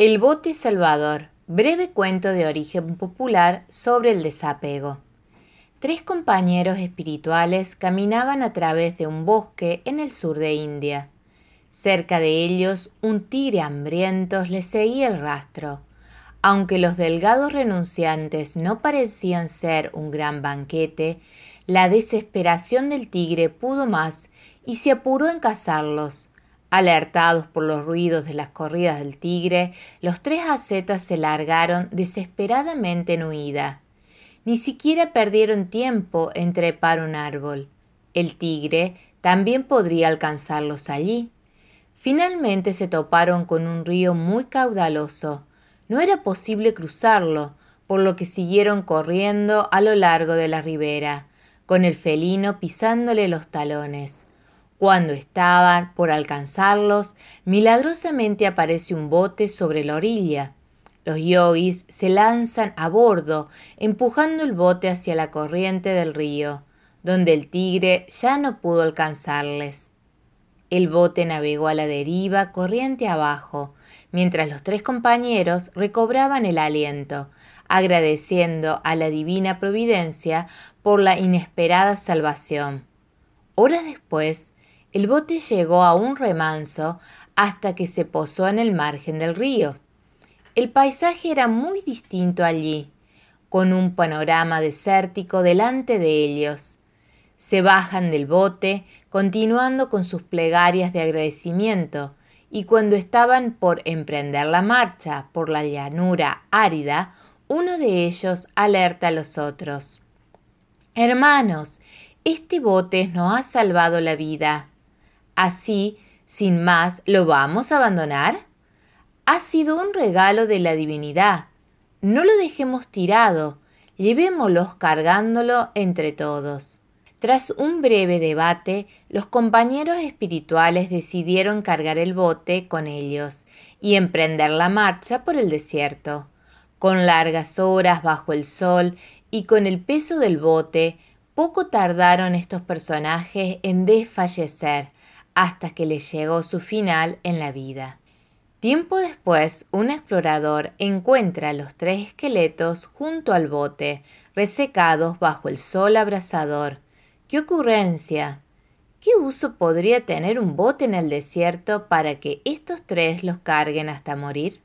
El bote salvador. Breve cuento de origen popular sobre el desapego. Tres compañeros espirituales caminaban a través de un bosque en el sur de India. Cerca de ellos, un tigre hambriento les seguía el rastro. Aunque los delgados renunciantes no parecían ser un gran banquete, la desesperación del tigre pudo más y se apuró en cazarlos. Alertados por los ruidos de las corridas del tigre, los tres acetas se largaron desesperadamente en huida. Ni siquiera perdieron tiempo en trepar un árbol. El tigre también podría alcanzarlos allí. Finalmente se toparon con un río muy caudaloso. No era posible cruzarlo, por lo que siguieron corriendo a lo largo de la ribera, con el felino pisándole los talones. Cuando estaban por alcanzarlos, milagrosamente aparece un bote sobre la orilla. Los yogis se lanzan a bordo, empujando el bote hacia la corriente del río, donde el tigre ya no pudo alcanzarles. El bote navegó a la deriva, corriente abajo, mientras los tres compañeros recobraban el aliento, agradeciendo a la divina providencia por la inesperada salvación. Horas después, el bote llegó a un remanso hasta que se posó en el margen del río. El paisaje era muy distinto allí, con un panorama desértico delante de ellos. Se bajan del bote, continuando con sus plegarias de agradecimiento, y cuando estaban por emprender la marcha por la llanura árida, uno de ellos alerta a los otros. Hermanos, este bote nos ha salvado la vida. Así, sin más, ¿lo vamos a abandonar? Ha sido un regalo de la divinidad. No lo dejemos tirado, llevémoslo cargándolo entre todos. Tras un breve debate, los compañeros espirituales decidieron cargar el bote con ellos y emprender la marcha por el desierto. Con largas horas bajo el sol y con el peso del bote, poco tardaron estos personajes en desfallecer, hasta que le llegó su final en la vida. Tiempo después, un explorador encuentra los tres esqueletos junto al bote, resecados bajo el sol abrasador. ¡Qué ocurrencia! ¿Qué uso podría tener un bote en el desierto para que estos tres los carguen hasta morir?